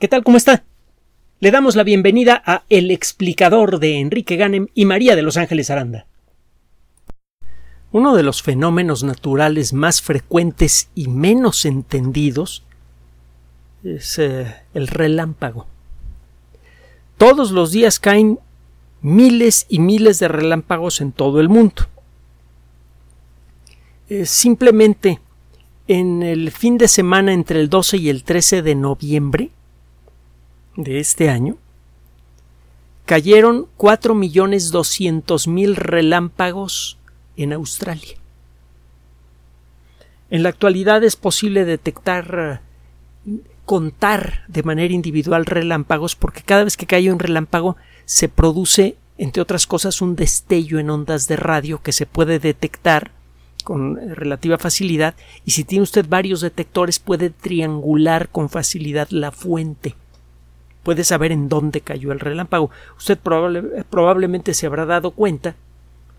¿Qué tal? ¿Cómo está? Le damos la bienvenida a El explicador de Enrique Ganem y María de Los Ángeles Aranda. Uno de los fenómenos naturales más frecuentes y menos entendidos es eh, el relámpago. Todos los días caen miles y miles de relámpagos en todo el mundo. Simplemente en el fin de semana entre el 12 y el 13 de noviembre de este año, cayeron 4.200.000 relámpagos en Australia. En la actualidad es posible detectar, contar de manera individual relámpagos porque cada vez que cae un relámpago se produce, entre otras cosas, un destello en ondas de radio que se puede detectar con relativa facilidad y si tiene usted varios detectores puede triangular con facilidad la fuente puede saber en dónde cayó el relámpago. Usted probablemente se habrá dado cuenta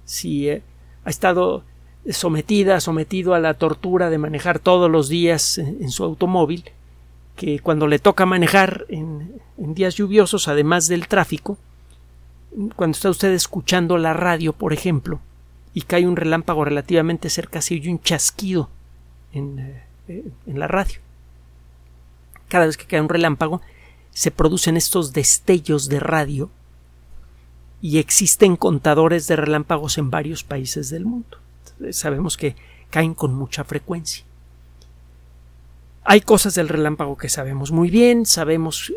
si eh, ha estado sometida, sometido a la tortura de manejar todos los días en, su automóvil, que cuando le toca manejar en, días lluviosos, además del tráfico, cuando está usted escuchando la radio, por ejemplo, y cae un relámpago relativamente cerca, se oye un chasquido en, eh, en la radio. Cada vez que cae un relámpago, se producen estos destellos de radio y existen contadores de relámpagos en varios países del mundo. Sabemos que caen con mucha frecuencia. Hay cosas del relámpago que sabemos muy bien, sabemos,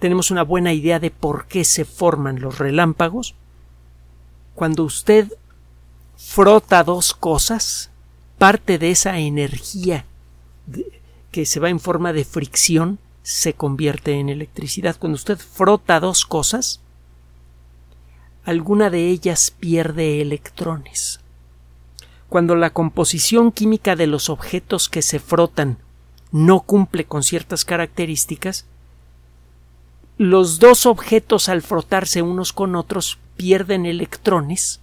tenemos una buena idea de por qué se forman los relámpagos. Cuando usted frota dos cosas, parte de esa energía que se va en forma de fricción se convierte en electricidad. Cuando usted frota dos cosas, alguna de ellas pierde electrones. Cuando la composición química de los objetos que se frotan no cumple con ciertas características, los dos objetos al frotarse unos con otros pierden electrones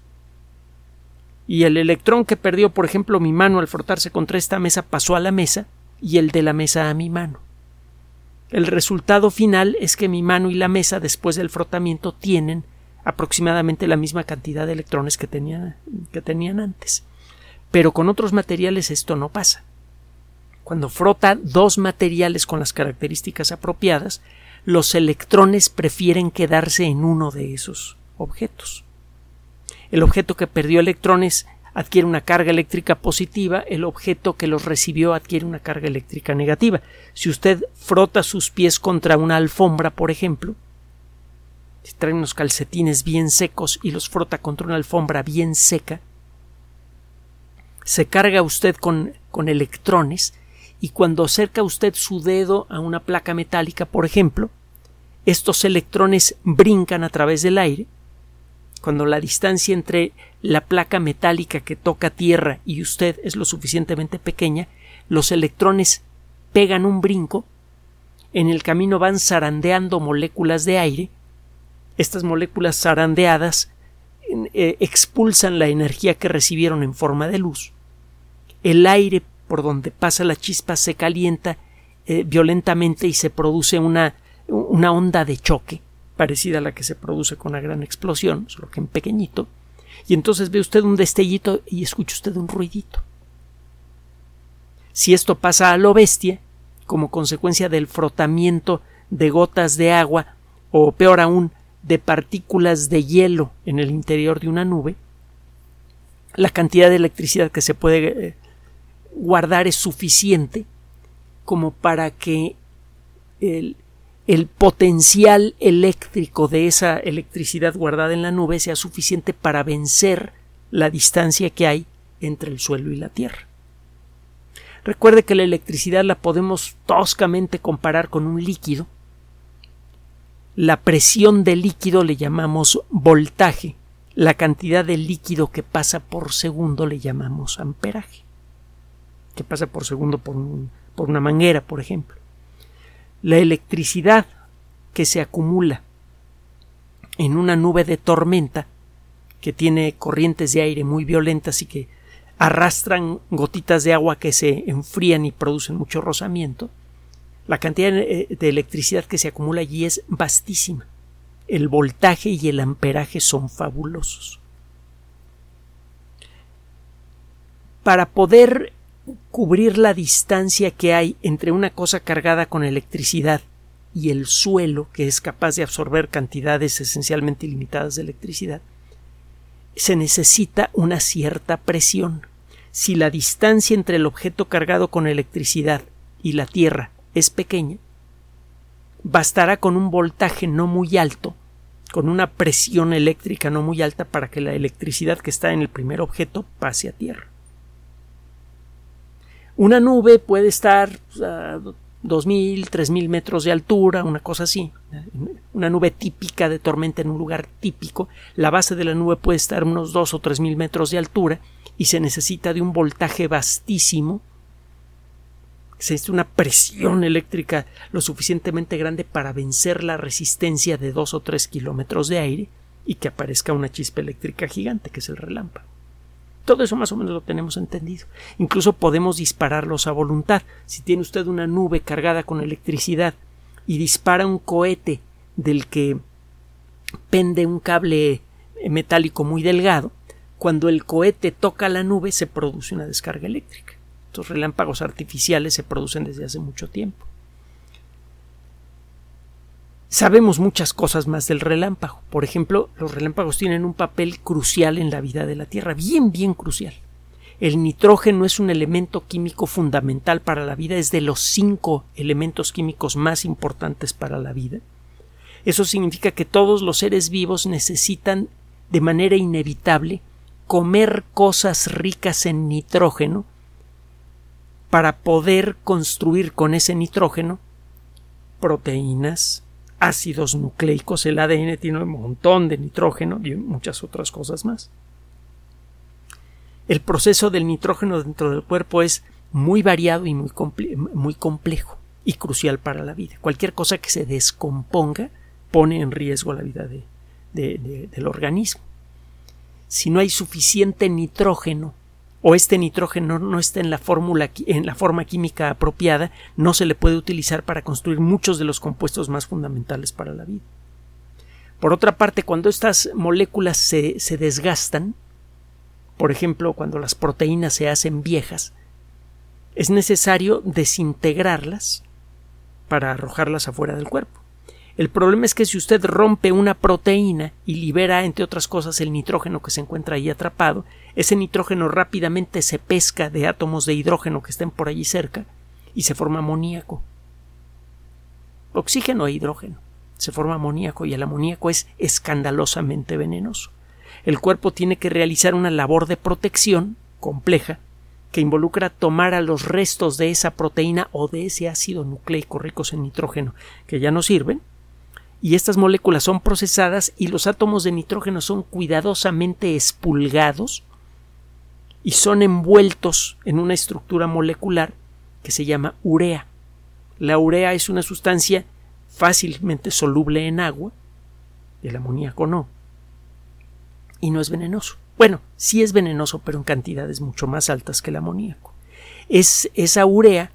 y el electrón que perdió, por ejemplo, mi mano al frotarse contra esta mesa pasó a la mesa y el de la mesa a mi mano. El resultado final es que mi mano y la mesa después del frotamiento tienen aproximadamente la misma cantidad de electrones que tenían, que tenían antes. Pero con otros materiales esto no pasa. Cuando frota dos materiales con las características apropiadas, los electrones prefieren quedarse en uno de esos objetos. El objeto que perdió electrones adquiere una carga eléctrica positiva, el objeto que los recibió adquiere una carga eléctrica negativa. Si usted frota sus pies contra una alfombra, por ejemplo, si trae unos calcetines bien secos y los frota contra una alfombra bien seca, se carga usted con, con electrones y cuando acerca usted su dedo a una placa metálica, por ejemplo, estos electrones brincan a través del aire cuando la distancia entre la placa metálica que toca tierra y usted es lo suficientemente pequeña, los electrones pegan un brinco, en el camino van zarandeando moléculas de aire, estas moléculas zarandeadas eh, expulsan la energía que recibieron en forma de luz, el aire por donde pasa la chispa se calienta eh, violentamente y se produce una, una onda de choque, parecida a la que se produce con una gran explosión, solo que en pequeñito, y entonces ve usted un destellito y escucha usted un ruidito. Si esto pasa a lo bestia, como consecuencia del frotamiento de gotas de agua, o peor aún, de partículas de hielo en el interior de una nube, la cantidad de electricidad que se puede eh, guardar es suficiente como para que el, el potencial eléctrico de esa electricidad guardada en la nube sea suficiente para vencer la distancia que hay entre el suelo y la Tierra. Recuerde que la electricidad la podemos toscamente comparar con un líquido. La presión del líquido le llamamos voltaje. La cantidad de líquido que pasa por segundo le llamamos amperaje. Que pasa por segundo por, por una manguera, por ejemplo la electricidad que se acumula en una nube de tormenta que tiene corrientes de aire muy violentas y que arrastran gotitas de agua que se enfrían y producen mucho rozamiento, La cantidad de electricidad que se acumula allí es vastísima. El voltaje y el amperaje son fabulosos. Para poder cubrir la distancia que hay entre una cosa cargada con electricidad y el suelo, que es capaz de absorber cantidades esencialmente ilimitadas de electricidad, se necesita una cierta presión. Si la distancia entre el objeto cargado con electricidad y la Tierra es pequeña, bastará con un voltaje no muy alto, con una presión eléctrica no muy alta para que la electricidad que está en el primer objeto pase a Tierra. Una nube puede estar a 2.000, 3.000 metros de altura, una cosa así. Una nube típica de tormenta en un lugar típico. La base de la nube puede estar unos 2 o 3.000 metros de altura y se necesita de un voltaje vastísimo. Se necesita una presión eléctrica lo suficientemente grande para vencer la resistencia de 2 o 3 kilómetros de aire y que aparezca una chispa eléctrica gigante, que es el relámpago. Todo eso más o menos lo tenemos entendido. Incluso podemos dispararlos a voluntad. Si tiene usted una nube cargada con electricidad y dispara un cohete del que pende un cable metálico muy delgado, cuando el cohete toca la nube se produce una descarga eléctrica. Estos relámpagos artificiales se producen desde hace mucho tiempo. Sabemos muchas cosas más del relámpago. Por ejemplo, los relámpagos tienen un papel crucial en la vida de la Tierra, bien, bien crucial. El nitrógeno es un elemento químico fundamental para la vida, es de los cinco elementos químicos más importantes para la vida. Eso significa que todos los seres vivos necesitan de manera inevitable comer cosas ricas en nitrógeno para poder construir con ese nitrógeno proteínas, ácidos nucleicos, el ADN tiene un montón de nitrógeno y muchas otras cosas más. El proceso del nitrógeno dentro del cuerpo es muy variado y muy, muy complejo y crucial para la vida. Cualquier cosa que se descomponga pone en riesgo la vida del organismo. Si no hay suficiente nitrógeno o este nitrógeno no está en la fórmula en la forma química apropiada, no se le puede utilizar para construir muchos de los compuestos más fundamentales para la vida. Por otra parte, cuando estas moléculas se, se desgastan, por ejemplo, cuando las proteínas se hacen viejas, es necesario desintegrarlas para arrojarlas afuera del cuerpo. El problema es que si usted rompe una proteína y libera, entre otras cosas, el nitrógeno que se encuentra ahí atrapado, ese nitrógeno rápidamente se pesca de átomos de hidrógeno que estén por allí cerca y se forma amoníaco. Oxígeno e hidrógeno. Se forma amoníaco y el amoníaco es escandalosamente venenoso. El cuerpo tiene que realizar una labor de protección compleja que involucra tomar a los restos de esa proteína o de ese ácido nucleico ricos en nitrógeno que ya no sirven y estas moléculas son procesadas y los átomos de nitrógeno son cuidadosamente expulgados y son envueltos en una estructura molecular que se llama urea. La urea es una sustancia fácilmente soluble en agua, el amoníaco no, y no es venenoso. Bueno, sí es venenoso, pero en cantidades mucho más altas que el amoníaco. Es esa urea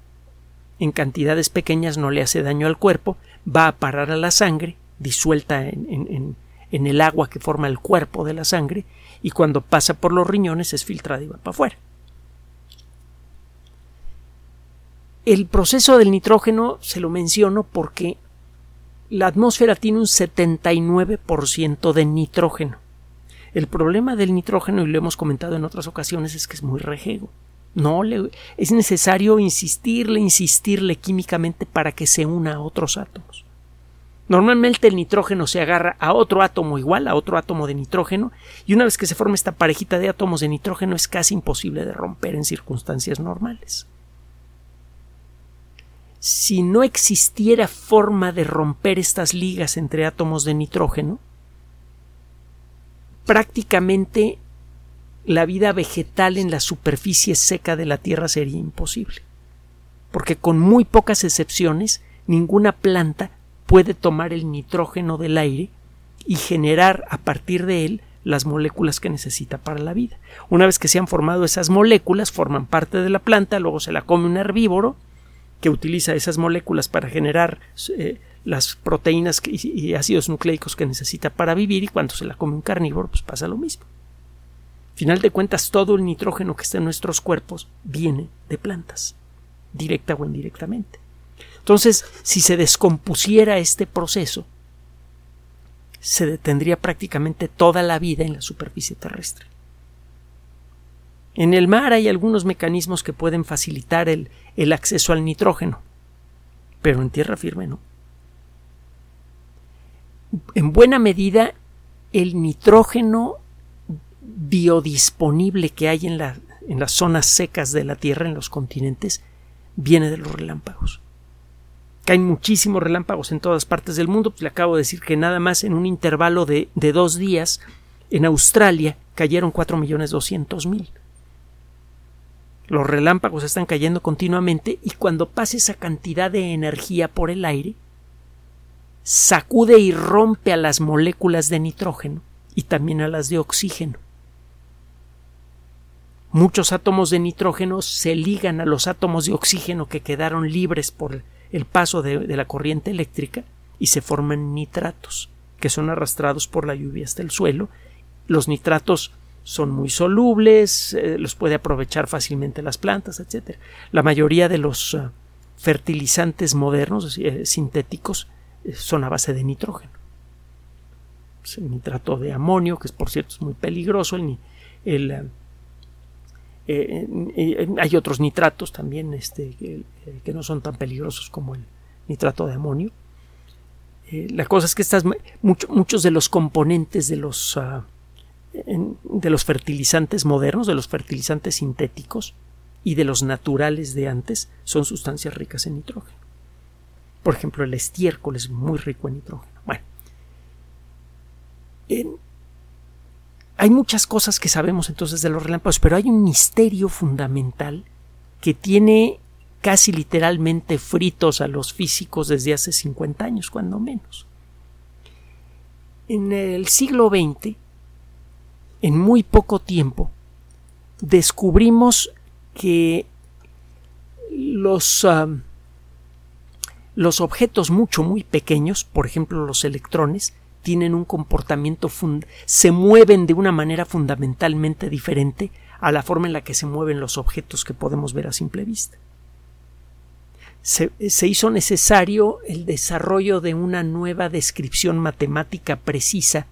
en cantidades pequeñas no le hace daño al cuerpo, va a parar a la sangre, disuelta en, el agua que forma el cuerpo de la sangre, y cuando pasa por los riñones es filtrada y va para afuera. El proceso del nitrógeno se lo menciono porque la atmósfera tiene un 79% de nitrógeno. El problema del nitrógeno, y lo hemos comentado en otras ocasiones, es que es muy rejego. No le, es necesario insistirle, insistirle químicamente para que se una a otros átomos. Normalmente el nitrógeno se agarra a otro átomo igual, a otro átomo de nitrógeno, y una vez que se forma esta parejita de átomos de nitrógeno es casi imposible de romper en circunstancias normales. Si no existiera forma de romper estas ligas entre átomos de nitrógeno, prácticamente la vida vegetal en la superficie seca de la Tierra sería imposible. Porque con muy pocas excepciones, ninguna planta puede tomar el nitrógeno del aire y generar a partir de él las moléculas que necesita para la vida. Una vez que se han formado esas moléculas, forman parte de la planta, luego se la come un herbívoro que utiliza esas moléculas para generar eh, las proteínas y ácidos nucleicos que necesita para vivir y cuando se la come un carnívoro pues pasa lo mismo. Final de cuentas todo el nitrógeno que está en nuestros cuerpos viene de plantas, directa o indirectamente. Entonces, si se descompusiera este proceso, se detendría prácticamente toda la vida en la superficie terrestre. En el mar hay algunos mecanismos que pueden facilitar el, acceso al nitrógeno, pero en tierra firme no. En buena medida, el nitrógeno biodisponible que hay en las zonas secas de la Tierra, en los continentes, viene de los relámpagos. Caen muchísimos relámpagos en todas partes del mundo. Pues le acabo de decir que nada más en un intervalo de, de dos días en Australia cayeron 4.200.000. Los relámpagos están cayendo continuamente y cuando pasa esa cantidad de energía por el aire, sacude y rompe a las moléculas de nitrógeno y también a las de oxígeno. Muchos átomos de nitrógeno se ligan a los átomos de oxígeno que quedaron libres por el paso de, la corriente eléctrica y se forman nitratos, que son arrastrados por la lluvia hasta el suelo. Los nitratos son muy solubles, eh, los puede aprovechar fácilmente las plantas, etc. La mayoría de los eh, fertilizantes modernos, eh, sintéticos, son a base de nitrógeno. el nitrato de amonio, que por cierto es muy peligroso, el, el eh, eh, hay otros nitratos también este, que, no son tan peligrosos como el nitrato de amonio. Eh, la cosa es que estas, muchos de los componentes de los, ah, de los fertilizantes modernos, de los fertilizantes sintéticos y de los naturales de antes, son sustancias ricas en nitrógeno. Por ejemplo, el estiércol es muy rico en nitrógeno. Bueno, hay muchas cosas que sabemos entonces de los relámpagos, pero hay un misterio fundamental que tiene casi literalmente fritos a los físicos desde hace 50 años, cuando menos. En el siglo XX, en muy poco tiempo, descubrimos que los, ah, los objetos mucho, muy pequeños, por ejemplo los electrones, tienen un comportamiento, se mueven de una manera fundamentalmente diferente a la forma en la que se mueven los objetos que podemos ver a simple vista. Se, se, hizo necesario el desarrollo de una nueva descripción matemática precisa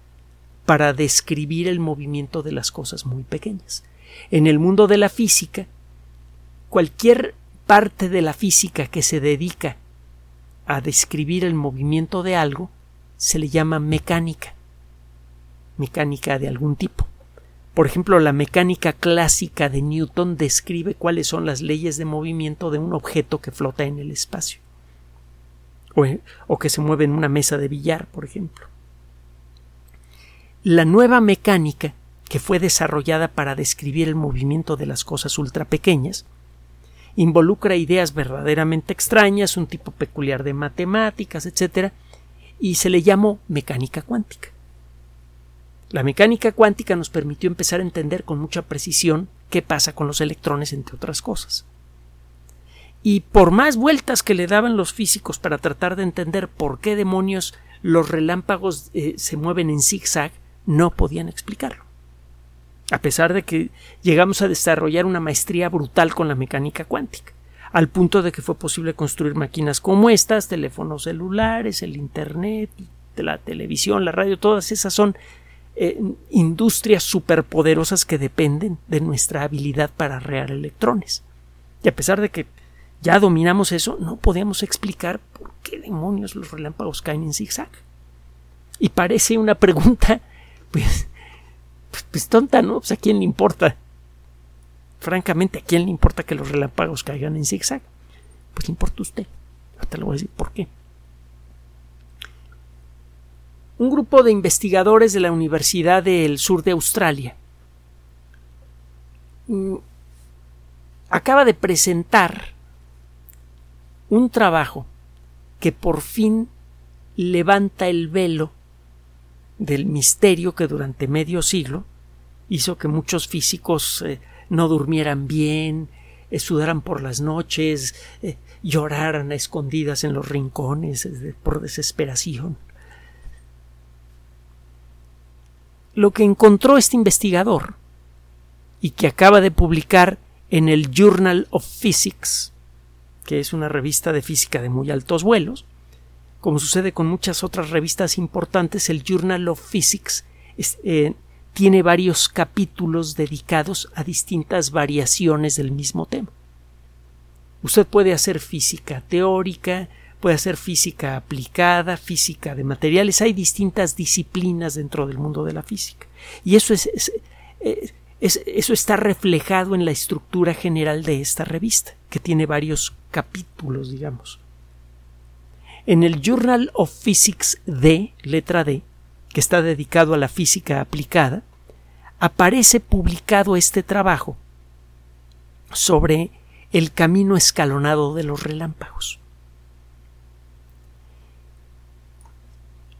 para describir el movimiento de las cosas muy pequeñas. En el mundo de la física, cualquier parte de la física que se dedica a describir el movimiento de algo se le llama mecánica, mecánica de algún tipo. Por ejemplo, la mecánica clásica de Newton describe cuáles son las leyes de movimiento de un objeto que flota en el espacio o, o que se mueve en una mesa de billar, por ejemplo. La nueva mecánica, que fue desarrollada para describir el movimiento de las cosas ultra pequeñas, involucra ideas verdaderamente extrañas, un tipo peculiar de matemáticas, etc., y se le llamó mecánica cuántica. La mecánica cuántica nos permitió empezar a entender con mucha precisión qué pasa con los electrones, entre otras cosas. Y por más vueltas que le daban los físicos para tratar de entender por qué demonios los relámpagos eh, se mueven en zigzag, no podían explicarlo. A pesar de que llegamos a desarrollar una maestría brutal con la mecánica cuántica al punto de que fue posible construir máquinas como estas, teléfonos celulares, el Internet, la televisión, la radio, todas esas son eh, industrias superpoderosas que dependen de nuestra habilidad para rear electrones. Y a pesar de que ya dominamos eso, no podemos explicar por qué demonios los relámpagos caen en zigzag. Y parece una pregunta, pues, pues, pues tonta, ¿no? Pues a quién le importa. Francamente, ¿a quién le importa que los relámpagos caigan en zigzag? Pues le importa a usted. Ahorita le voy a decir por qué. Un grupo de investigadores de la Universidad del Sur de Australia mm, acaba de presentar un trabajo que por fin levanta el velo del misterio que durante medio siglo hizo que muchos físicos eh, no durmieran bien, eh, sudaran por las noches, eh, lloraran a escondidas en los rincones por desesperación. Lo que encontró este investigador y que acaba de publicar en el Journal of Physics, que es una revista de física de muy altos vuelos, como sucede con muchas otras revistas importantes, el Journal of Physics eh, tiene varios capítulos dedicados a distintas variaciones del mismo tema. Usted puede hacer física teórica, puede hacer física aplicada, física de materiales. Hay distintas disciplinas dentro del mundo de la física. Y eso es, eso está reflejado en la estructura general de esta revista, que tiene varios capítulos, digamos. En el Journal of Physics D, letra D, que está dedicado a la física aplicada, aparece publicado este trabajo sobre el camino escalonado de los relámpagos.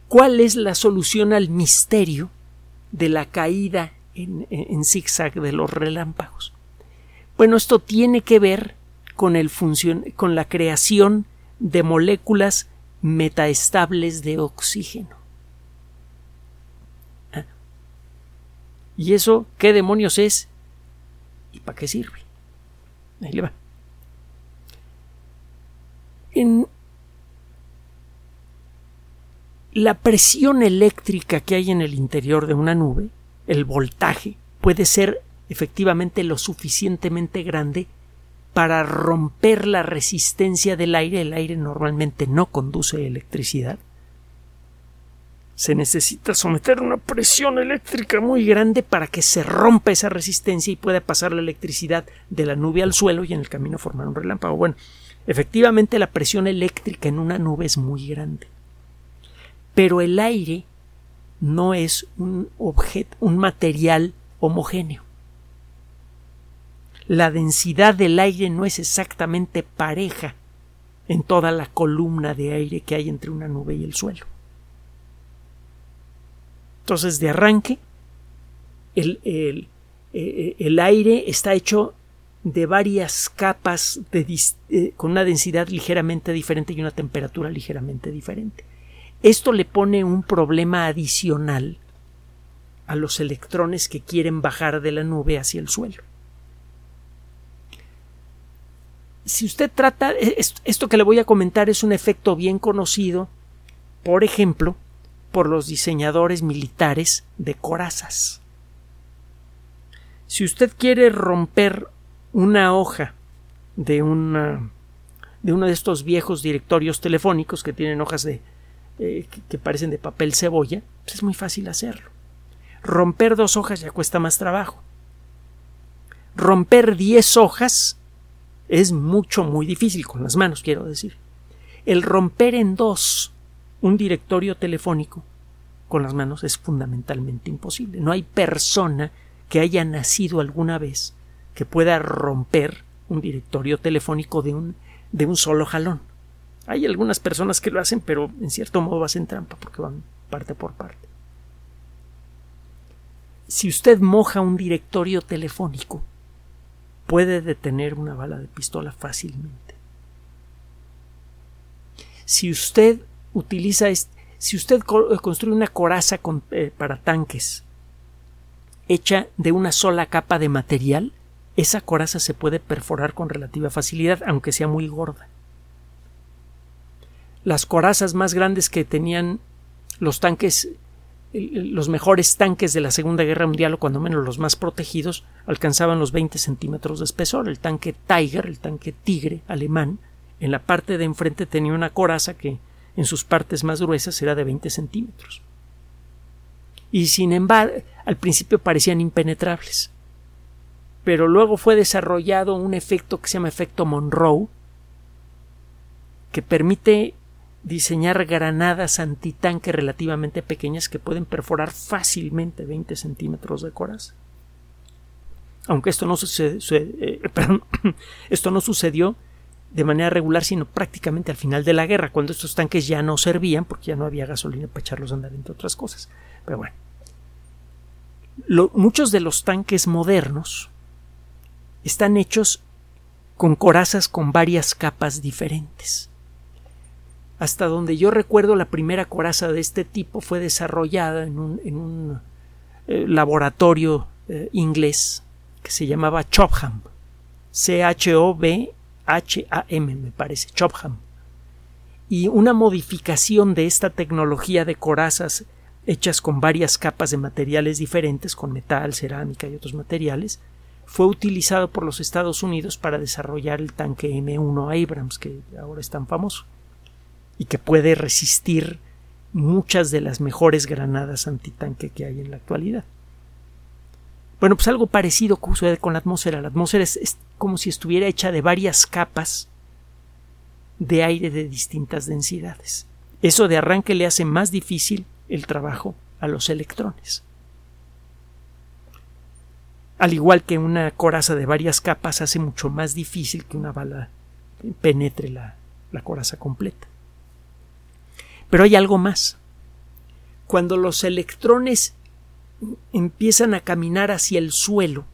¿Cuál es la solución al misterio de la caída en, zigzag de los relámpagos? Bueno, esto tiene que ver con, el con la creación de moléculas metaestables de oxígeno. ¿Y eso qué demonios es? ¿Y para qué sirve? Ahí le va. En la presión eléctrica que hay en el interior de una nube, el voltaje, puede ser efectivamente lo suficientemente grande para romper la resistencia del aire. El aire normalmente no conduce electricidad. Se necesita someter una presión eléctrica muy grande para que se rompa esa resistencia y pueda pasar la electricidad de la nube al suelo y en el camino formar un relámpago. Bueno, efectivamente la presión eléctrica en una nube es muy grande. Pero el aire no es un objeto, un material homogéneo la densidad del aire no es exactamente pareja en toda la columna de aire que hay entre una nube y el suelo. Entonces, de arranque, el, el, eh, el aire está hecho de varias capas eh, con una densidad ligeramente diferente y una temperatura ligeramente diferente. Esto le pone un problema adicional a los electrones que quieren bajar de la nube hacia el suelo. si usted trata, e, esto que le voy a comentar es un efecto bien conocido, por ejemplo, por los diseñadores militares de corazas. Si usted quiere romper una hoja de una de uno de estos viejos directorios telefónicos que tienen hojas de eh, que, parecen de papel cebolla, pues es muy fácil hacerlo. Romper dos hojas ya cuesta más trabajo. Romper diez hojas es mucho, muy difícil con las manos, quiero decir. El romper en dos un directorio telefónico con las manos es fundamentalmente imposible. No hay persona que haya nacido alguna vez que pueda romper un directorio telefónico de un, de un solo jalón. Hay algunas personas que lo hacen, pero en cierto modo hacen trampa porque van parte por parte. Si usted moja un directorio telefónico, puede detener una bala de pistola fácilmente. Si usted utiliza, si usted construye una coraza eh, para tanques hecha de una sola capa de material, esa coraza se puede perforar con relativa facilidad, aunque sea muy gorda. Las corazas más grandes que tenían los tanques los mejores tanques de la Segunda Guerra Mundial, o cuando menos los más protegidos, alcanzaban los 20 centímetros de espesor. El tanque Tiger, el tanque Tigre alemán, en la parte de enfrente tenía una coraza que en sus partes más gruesas era de 20 centímetros. Y sin embargo, al principio parecían impenetrables. Pero luego fue desarrollado un efecto que se llama efecto Monroe, que permite diseñar granadas antitanque relativamente pequeñas que pueden perforar fácilmente 20 centímetros de coraza. Aunque esto no, eh, esto no sucedió de manera regular, sino prácticamente al final de la guerra, cuando estos tanques ya no servían porque ya no había gasolina para echarlos a andar entre otras cosas. Pero bueno, muchos de los tanques modernos están hechos con corazas con varias capas diferentes. Hasta donde yo recuerdo la primera coraza de este tipo fue desarrollada en un, eh, laboratorio eh, inglés que se llamaba Chopham. C-H-O-B-H-A-M me parece, Chopham. Y una modificación de esta tecnología de corazas hechas con varias capas de materiales diferentes, con metal, cerámica y otros materiales, fue utilizado por los Estados Unidos para desarrollar el tanque M1 Abrams, que ahora es tan famoso, y que puede resistir muchas de las mejores granadas antitanque que hay en la actualidad. Bueno, pues algo parecido sucede con la atmósfera. La atmósfera es, como si estuviera hecha de varias capas de aire de distintas densidades. Eso de arranque le hace más difícil el trabajo a los electrones. Al igual que una coraza de varias capas hace mucho más difícil que una bala penetre la, la coraza completa. Pero hay algo más. Cuando los electrones empiezan a caminar hacia el suelo,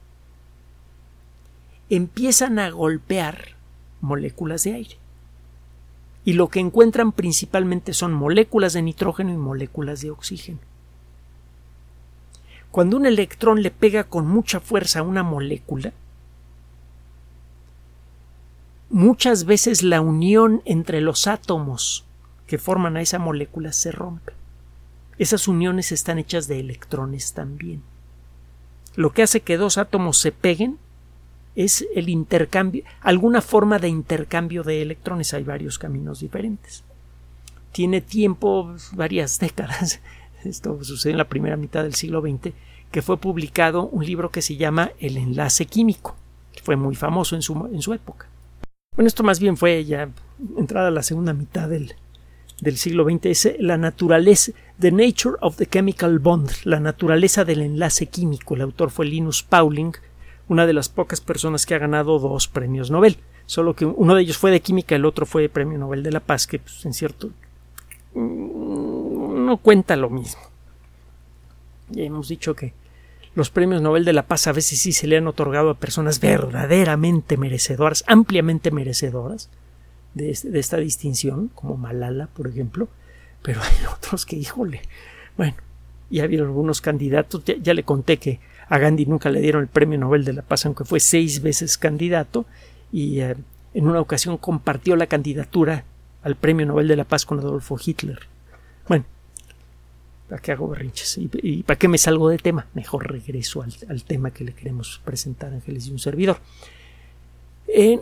empiezan a golpear moléculas de aire y lo que encuentran principalmente son moléculas de nitrógeno y moléculas de oxígeno. Cuando un electrón le pega con mucha fuerza a una molécula, muchas veces la unión entre los átomos que forman a esa molécula se rompe. Esas uniones están hechas de electrones también. Lo que hace que dos átomos se peguen es el intercambio, alguna forma de intercambio de electrones. Hay varios caminos diferentes. Tiene tiempo, varias décadas, esto sucede en la primera mitad del siglo XX, que fue publicado un libro que se llama El enlace químico, que fue muy famoso en su, en su época. Bueno, esto más bien fue ya entrada a la segunda mitad del, del siglo XX, es la naturaleza, The Nature of the Chemical Bond, la naturaleza del enlace químico. El autor fue Linus Pauling, una de las pocas personas que ha ganado dos premios Nobel. Solo que uno de ellos fue de química, el otro fue de premio Nobel de la Paz, que pues, en cierto mm, no cuenta lo mismo. Ya hemos dicho que los premios Nobel de la Paz a veces sí se le han otorgado a personas verdaderamente merecedoras, ampliamente merecedoras de, de esta distinción, como Malala, por ejemplo, pero hay otros que, híjole, bueno, y ha habido algunos candidatos, ya le conté que a Gandhi nunca le dieron el Premio Nobel de la Paz, aunque fue seis veces candidato, y eh, en una ocasión compartió la candidatura al Premio Nobel de la Paz con Adolfo Hitler. Bueno, ¿para qué hago berrinches? ¿Y, para qué me salgo de tema? Mejor regreso al, tema que le queremos presentar Ángeles y un servidor. En,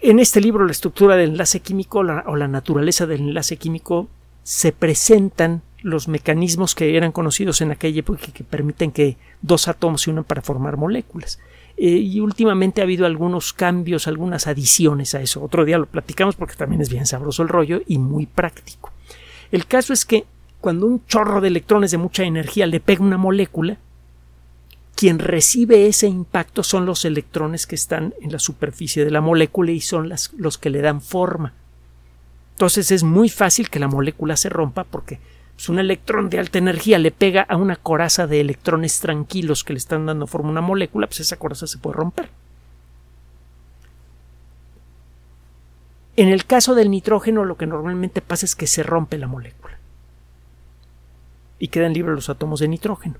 este libro, la estructura del enlace químico o la naturaleza del enlace químico se presentan los mecanismos que eran conocidos en aquella época que permiten que dos átomos se unan para formar moléculas. Eh, y últimamente ha habido algunos cambios, algunas adiciones a eso. Otro día lo platicamos porque también es bien sabroso el rollo y muy práctico. El caso es que cuando un chorro de electrones de mucha energía le pega una molécula, quien recibe ese impacto son los electrones que están en la superficie de la molécula y son las, los que le dan forma. Entonces es muy fácil que la molécula se rompa porque pues un electrón de alta energía le pega a una coraza de electrones tranquilos que le están dando forma a una molécula, pues esa coraza se puede romper. En el caso del nitrógeno lo que normalmente pasa es que se rompe la molécula y quedan libres los átomos de nitrógeno.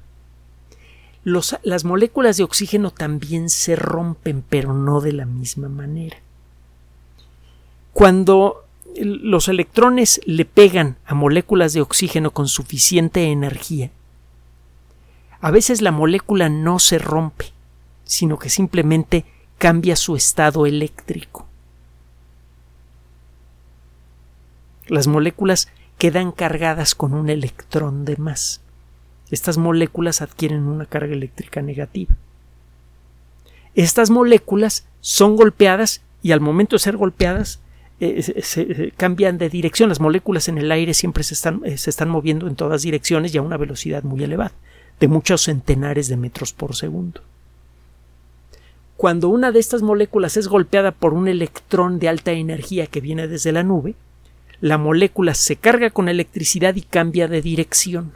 las moléculas de oxígeno también se rompen, pero no de la misma manera. Cuando los electrones le pegan a moléculas de oxígeno con suficiente energía, a veces la molécula no se rompe, sino que simplemente cambia su estado eléctrico. Las moléculas quedan cargadas con un electrón de más. Estas moléculas adquieren una carga eléctrica negativa. Estas moléculas son golpeadas y al momento de ser golpeadas eh, se, eh, cambian de dirección. Las moléculas en el aire siempre eh, se están moviendo en todas direcciones y a una velocidad muy elevada, de muchos centenares de metros por segundo. Cuando una de estas moléculas es golpeada por un electrón de alta energía que viene desde la nube, la molécula se carga con electricidad y cambia de dirección.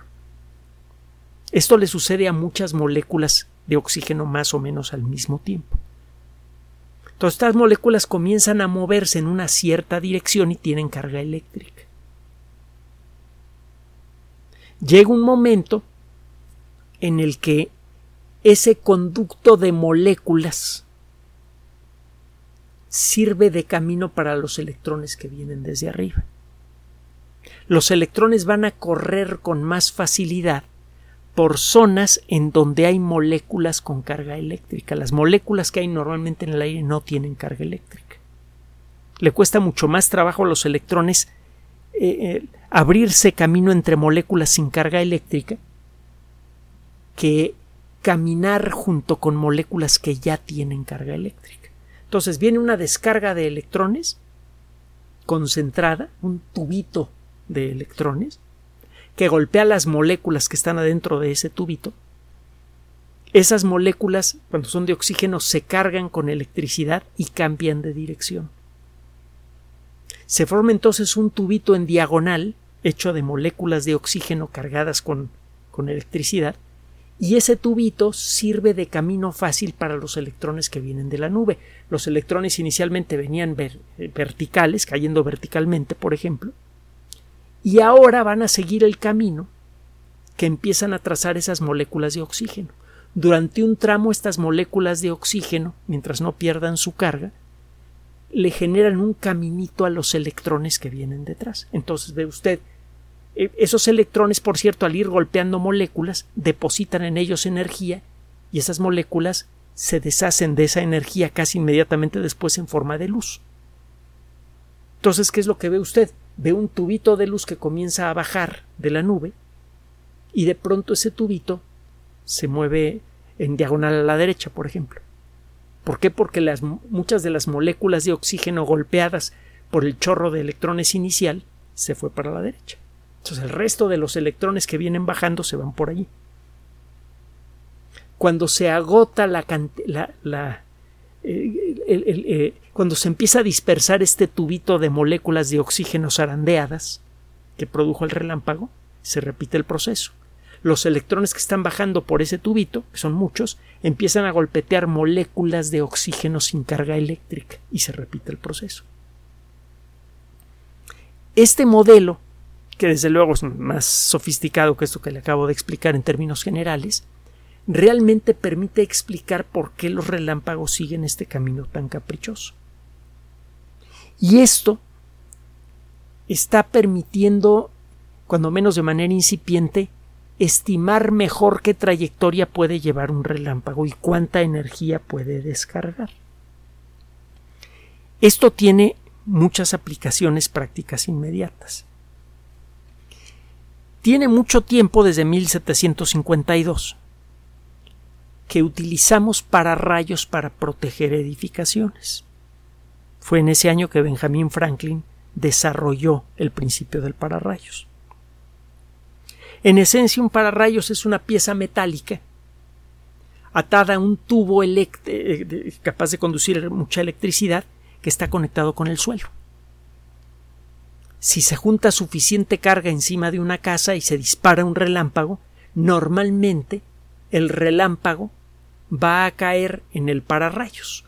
Esto le sucede a muchas moléculas de oxígeno más o menos al mismo tiempo. Entonces estas moléculas comienzan a moverse en una cierta dirección y tienen carga eléctrica. Llega un momento en el que ese conducto de moléculas sirve de camino para los electrones que vienen desde arriba. Los electrones van a correr con más facilidad por zonas en donde hay moléculas con carga eléctrica. Las moléculas que hay normalmente en el aire no tienen carga eléctrica. Le cuesta mucho más trabajo a los electrones eh, eh, abrirse camino entre moléculas sin carga eléctrica que caminar junto con moléculas que ya tienen carga eléctrica. Entonces viene una descarga de electrones concentrada, un tubito de electrones, que golpea las moléculas que están adentro de ese tubito. Esas moléculas, cuando son de oxígeno, se cargan con electricidad y cambian de dirección. Se forma entonces un tubito en diagonal hecho de moléculas de oxígeno cargadas con, con electricidad y ese tubito sirve de camino fácil para los electrones que vienen de la nube. Los electrones inicialmente venían verticales, cayendo verticalmente, por ejemplo, y ahora van a seguir el camino que empiezan a trazar esas moléculas de oxígeno. Durante un tramo estas moléculas de oxígeno, mientras no pierdan su carga, le generan un caminito a los electrones que vienen detrás. Entonces ve usted e, esos electrones, por cierto, al ir golpeando moléculas, depositan en ellos energía y esas moléculas se deshacen de esa energía casi inmediatamente después en forma de luz. Entonces, ¿qué es lo que ve usted? Ve un tubito de luz que comienza a bajar de la nube y de pronto ese tubito se mueve en diagonal a la derecha, por ejemplo. ¿Por qué? Porque las, muchas de las moléculas de oxígeno golpeadas por el chorro de electrones inicial se fue para la derecha. Entonces el resto de los electrones que vienen bajando se van por allí. Cuando se agota la, la, eh, eh, cuando se empieza a dispersar este tubito de moléculas de oxígeno zarandeadas que produjo el relámpago, se repite el proceso. Los electrones que están bajando por ese tubito, que son muchos, empiezan a golpetear moléculas de oxígeno sin carga eléctrica y se repite el proceso. Este modelo que desde luego es más sofisticado que esto que le acabo de explicar en términos generales, realmente permite explicar por qué los relámpagos siguen este camino tan caprichoso. Y esto está permitiendo, cuando menos de manera incipiente, estimar mejor qué trayectoria puede llevar un relámpago y cuánta energía puede descargar. Esto tiene muchas aplicaciones prácticas inmediatas tiene mucho tiempo desde 1752 que utilizamos pararrayos para proteger edificaciones. Fue en ese año que Benjamin Franklin desarrolló el principio del pararrayos. En esencia, un pararrayos es una pieza metálica atada a un tubo eh, capaz de conducir mucha electricidad que está conectado con el suelo si se junta suficiente carga encima de una casa y se dispara un relámpago, normalmente el relámpago va a caer en el pararrayos.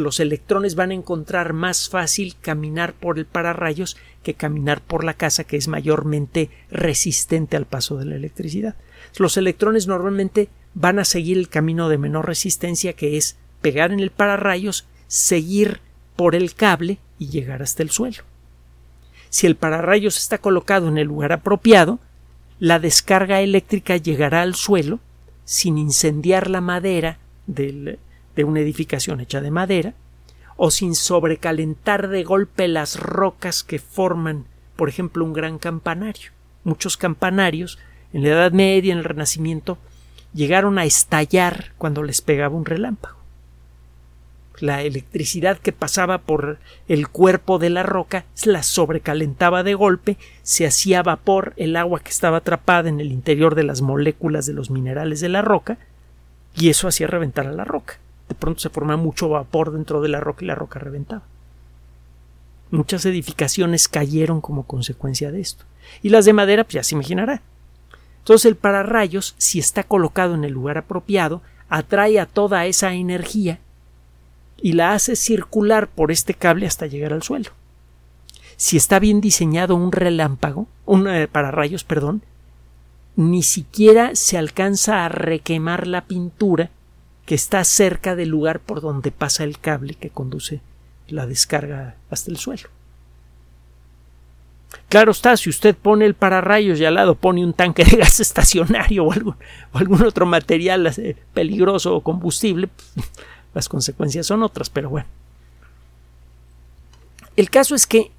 Los electrones van a encontrar más fácil caminar por el pararrayos que caminar por la casa que es mayormente resistente al paso de la electricidad. Los electrones normalmente van a seguir el camino de menor resistencia que es pegar en el pararrayos, seguir por el cable y llegar hasta el suelo. Si el pararrayos está colocado en el lugar apropiado, la descarga eléctrica llegará al suelo sin incendiar la madera de una edificación hecha de madera o sin sobrecalentar de golpe las rocas que forman, por ejemplo, un gran campanario. Muchos campanarios en la Edad Media, en el Renacimiento, llegaron a estallar cuando les pegaba un relámpago la electricidad que pasaba por el cuerpo de la roca la sobrecalentaba de golpe, se hacía vapor el agua que estaba atrapada en el interior de las moléculas de los minerales de la roca, y eso hacía reventar a la roca. De pronto se formaba mucho vapor dentro de la roca y la roca reventaba. Muchas edificaciones cayeron como consecuencia de esto. Y las de madera, pues ya se imaginará. Entonces el pararrayos, si está colocado en el lugar apropiado, atrae a toda esa energía y la hace circular por este cable hasta llegar al suelo. Si está bien diseñado un relámpago, un eh, pararrayos, perdón, ni siquiera se alcanza a requemar la pintura que está cerca del lugar por donde pasa el cable que conduce la descarga hasta el suelo. Claro está, si usted pone el pararrayos y al lado pone un tanque de gas estacionario o algún, otro material eh, peligroso o combustible, pues, las consecuencias son otras, pero bueno. El caso es que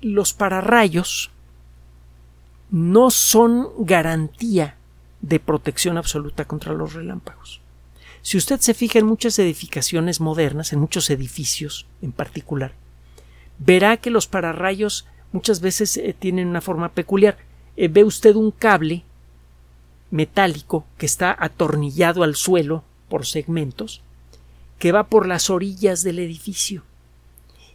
los pararrayos no son garantía de protección absoluta contra los relámpagos. Si usted se fija en muchas edificaciones modernas, en muchos edificios en particular, verá que los pararrayos muchas veces eh, tienen una forma peculiar. Eh, ve usted un cable metálico que está atornillado al suelo por segmentos, que va por las orillas del edificio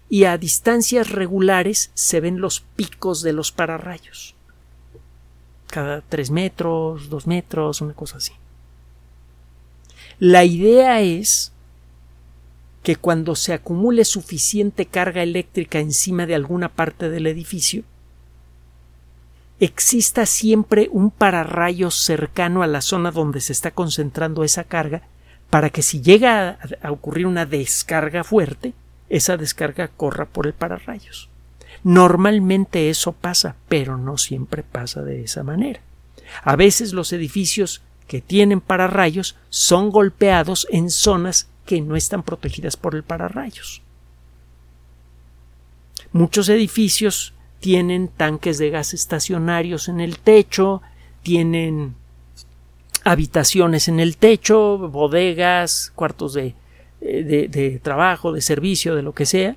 y a distancias regulares se ven los picos de los pararrayos. Cada tres metros, dos metros, una cosa así. La idea es que cuando se acumule suficiente carga eléctrica encima de alguna parte del edificio, exista siempre un pararrayos cercano a la zona donde se está concentrando esa carga para que si llega a, ocurrir una descarga fuerte, esa descarga corra por el pararrayos. Normalmente eso pasa, pero no siempre pasa de esa manera. A veces los edificios que tienen pararrayos son golpeados en zonas que no están protegidas por el pararrayos. Muchos edificios tienen tanques de gas estacionarios en el techo, tienen habitaciones en el techo, bodegas, cuartos de, eh, de, trabajo, de servicio, de lo que sea,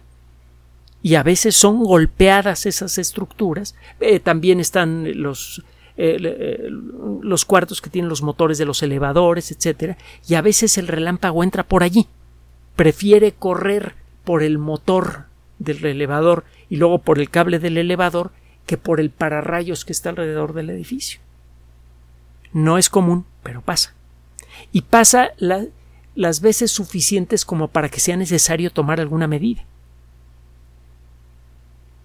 y a veces son golpeadas esas estructuras. Eh, también están los, eh, los cuartos que tienen los motores de los elevadores, etcétera, y a veces el relámpago entra por allí. Prefiere correr por el motor del elevador y luego por el cable del elevador que por el pararrayos que está alrededor del edificio. No es común, pero pasa. Y pasa las veces suficientes como para que sea necesario tomar alguna medida.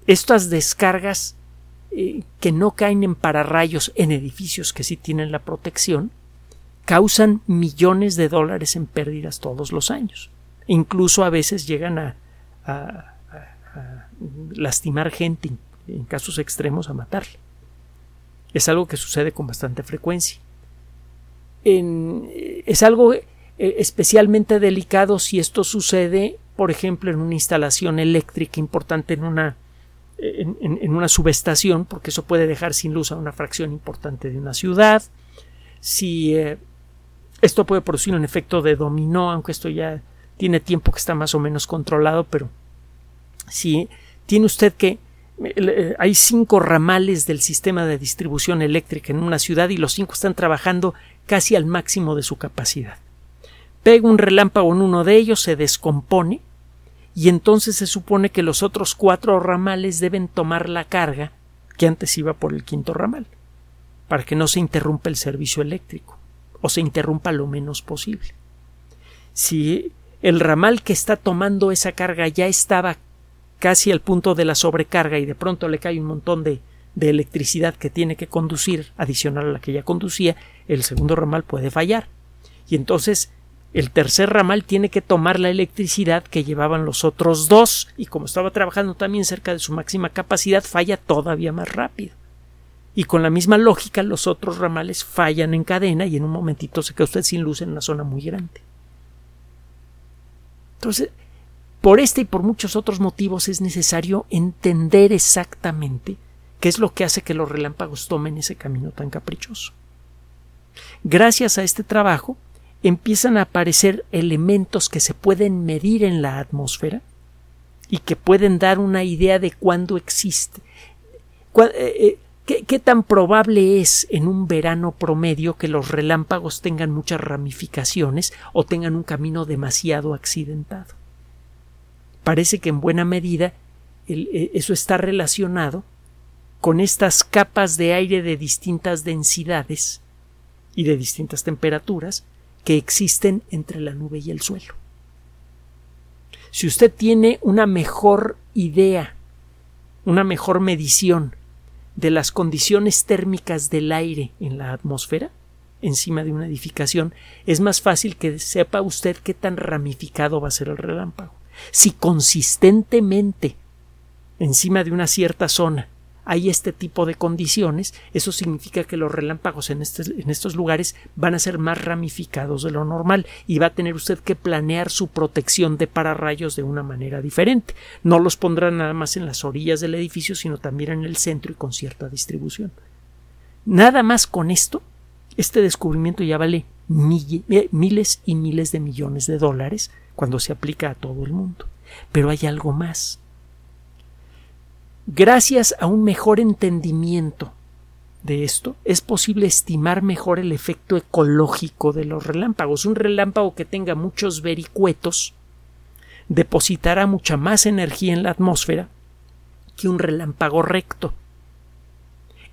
Estas descargas eh, que no caen en pararrayos en edificios que sí tienen la protección causan millones de dólares en pérdidas todos los años. incluso a veces llegan a, lastimar gente, en casos extremos a matarle. Es algo que sucede con bastante frecuencia. es algo eh, especialmente delicado si esto sucede, por ejemplo, en una instalación eléctrica importante en una, en, una subestación, porque eso puede dejar sin luz a una fracción importante de una ciudad. Si eh, esto puede producir un efecto de dominó, aunque esto ya tiene tiempo que está más o menos controlado, pero si tiene usted que eh, hay cinco ramales del sistema de distribución eléctrica en una ciudad y los cinco están trabajando casi al máximo de su capacidad. Pega un relámpago en uno de ellos, se descompone y entonces se supone que los otros cuatro ramales deben tomar la carga que antes iba por el quinto ramal, para que no se interrumpa el servicio eléctrico o se interrumpa lo menos posible. Si el ramal que está tomando esa carga ya estaba casi al punto de la sobrecarga y de pronto le cae un montón de, de electricidad que tiene que conducir adicional a la que ya conducía, el segundo ramal puede fallar. Y entonces el tercer ramal tiene que tomar la electricidad que llevaban los otros dos y como estaba trabajando también cerca de su máxima capacidad falla todavía más rápido. Y con la misma lógica los otros ramales fallan en cadena y en un momentito se queda usted sin luz en una zona muy grande. Entonces, por este y por muchos otros motivos es necesario entender exactamente qué es lo que hace que los relámpagos tomen ese camino tan caprichoso. Gracias a este trabajo empiezan a aparecer elementos que se pueden medir en la atmósfera y que pueden dar una idea de cuándo existe. Eh, eh, ¿Qué, tan probable es en un verano promedio que los relámpagos tengan muchas ramificaciones o tengan un camino demasiado accidentado? Parece que en buena medida eh, eso está relacionado con estas capas de aire de distintas densidades y de distintas temperaturas que existen entre la nube y el suelo. Si usted tiene una mejor idea, una mejor medición de las condiciones térmicas del aire en la atmósfera, encima de una edificación, es más fácil que sepa usted qué tan ramificado va a ser el relámpago. Si consistentemente encima de una cierta zona hay este tipo de condiciones, eso significa que los relámpagos en, en, estos lugares van a ser más ramificados de lo normal y va a tener usted que planear su protección de pararrayos de una manera diferente. No los pondrá nada más en las orillas del edificio, sino también en el centro y con cierta distribución. Nada más con esto, este descubrimiento ya vale miles y miles de millones de dólares cuando se aplica a todo el mundo. Pero hay algo más Gracias a un mejor entendimiento de esto, es posible estimar mejor el efecto ecológico de los relámpagos. Un relámpago que tenga muchos vericuetos depositará mucha más energía en la atmósfera que un relámpago recto.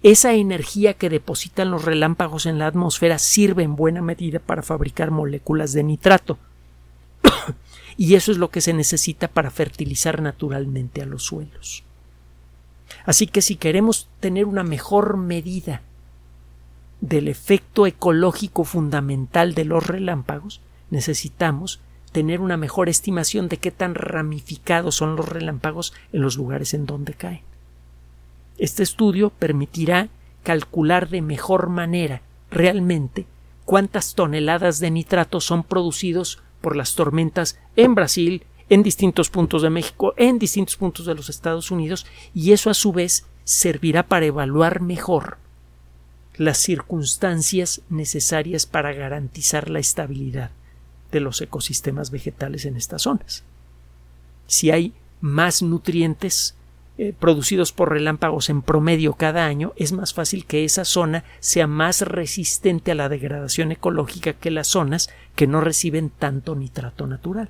Esa energía que depositan los relámpagos en la atmósfera sirve en buena medida para fabricar moléculas de nitrato. Y eso es lo que se necesita para fertilizar naturalmente a los suelos. Así que si queremos tener una mejor medida del efecto ecológico fundamental de los relámpagos, necesitamos tener una mejor estimación de qué tan ramificados son los relámpagos en los lugares en donde caen. Este estudio permitirá calcular de mejor manera realmente cuántas toneladas de nitrato son producidos por las tormentas en Brasil, en distintos puntos de México, en distintos puntos de los Estados Unidos, y eso a su vez servirá para evaluar mejor las circunstancias necesarias para garantizar la estabilidad de los ecosistemas vegetales en estas zonas. Si hay más nutrientes eh, producidos por relámpagos en promedio cada año, es más fácil que esa zona sea más resistente a la degradación ecológica que las zonas que no reciben tanto nitrato natural.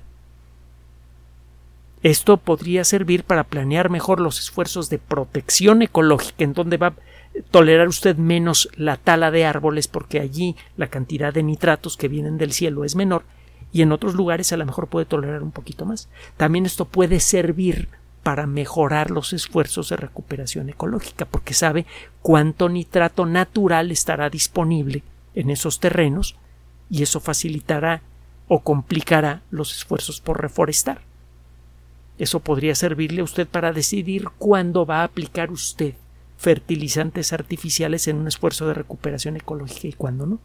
Esto podría servir para planear mejor los esfuerzos de protección ecológica, en donde va a tolerar usted menos la tala de árboles, porque allí la cantidad de nitratos que vienen del cielo es menor, y en otros lugares a lo mejor puede tolerar un poquito más. También esto puede servir para mejorar los esfuerzos de recuperación ecológica, porque sabe cuánto nitrato natural estará disponible en esos terrenos, y eso facilitará o complicará los esfuerzos por reforestar. Eso podría servirle a usted para decidir cuándo va a aplicar usted fertilizantes artificiales en un esfuerzo de recuperación ecológica y cuándo no.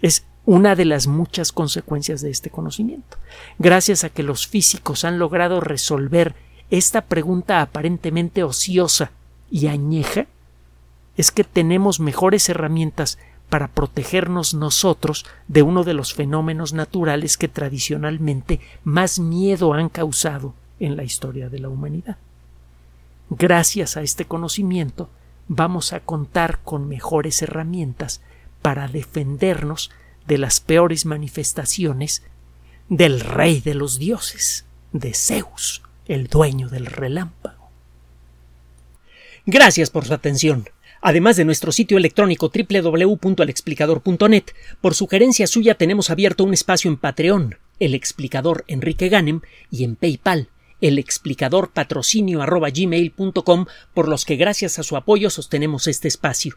Es una de las muchas consecuencias de este conocimiento. Gracias a que los físicos han logrado resolver esta pregunta aparentemente ociosa y añeja, es que tenemos mejores herramientas para protegernos nosotros de uno de los fenómenos naturales que tradicionalmente más miedo han causado en la historia de la humanidad. Gracias a este conocimiento vamos a contar con mejores herramientas para defendernos de las peores manifestaciones del rey de los dioses, de Zeus, el dueño del relámpago. Gracias por su atención. Además de nuestro sitio electrónico www.alexplicador.net, por sugerencia suya tenemos abierto un espacio en Patreon, el explicador Enrique Ganem, y en PayPal, el explicador patrocinio por los que gracias a su apoyo sostenemos este espacio.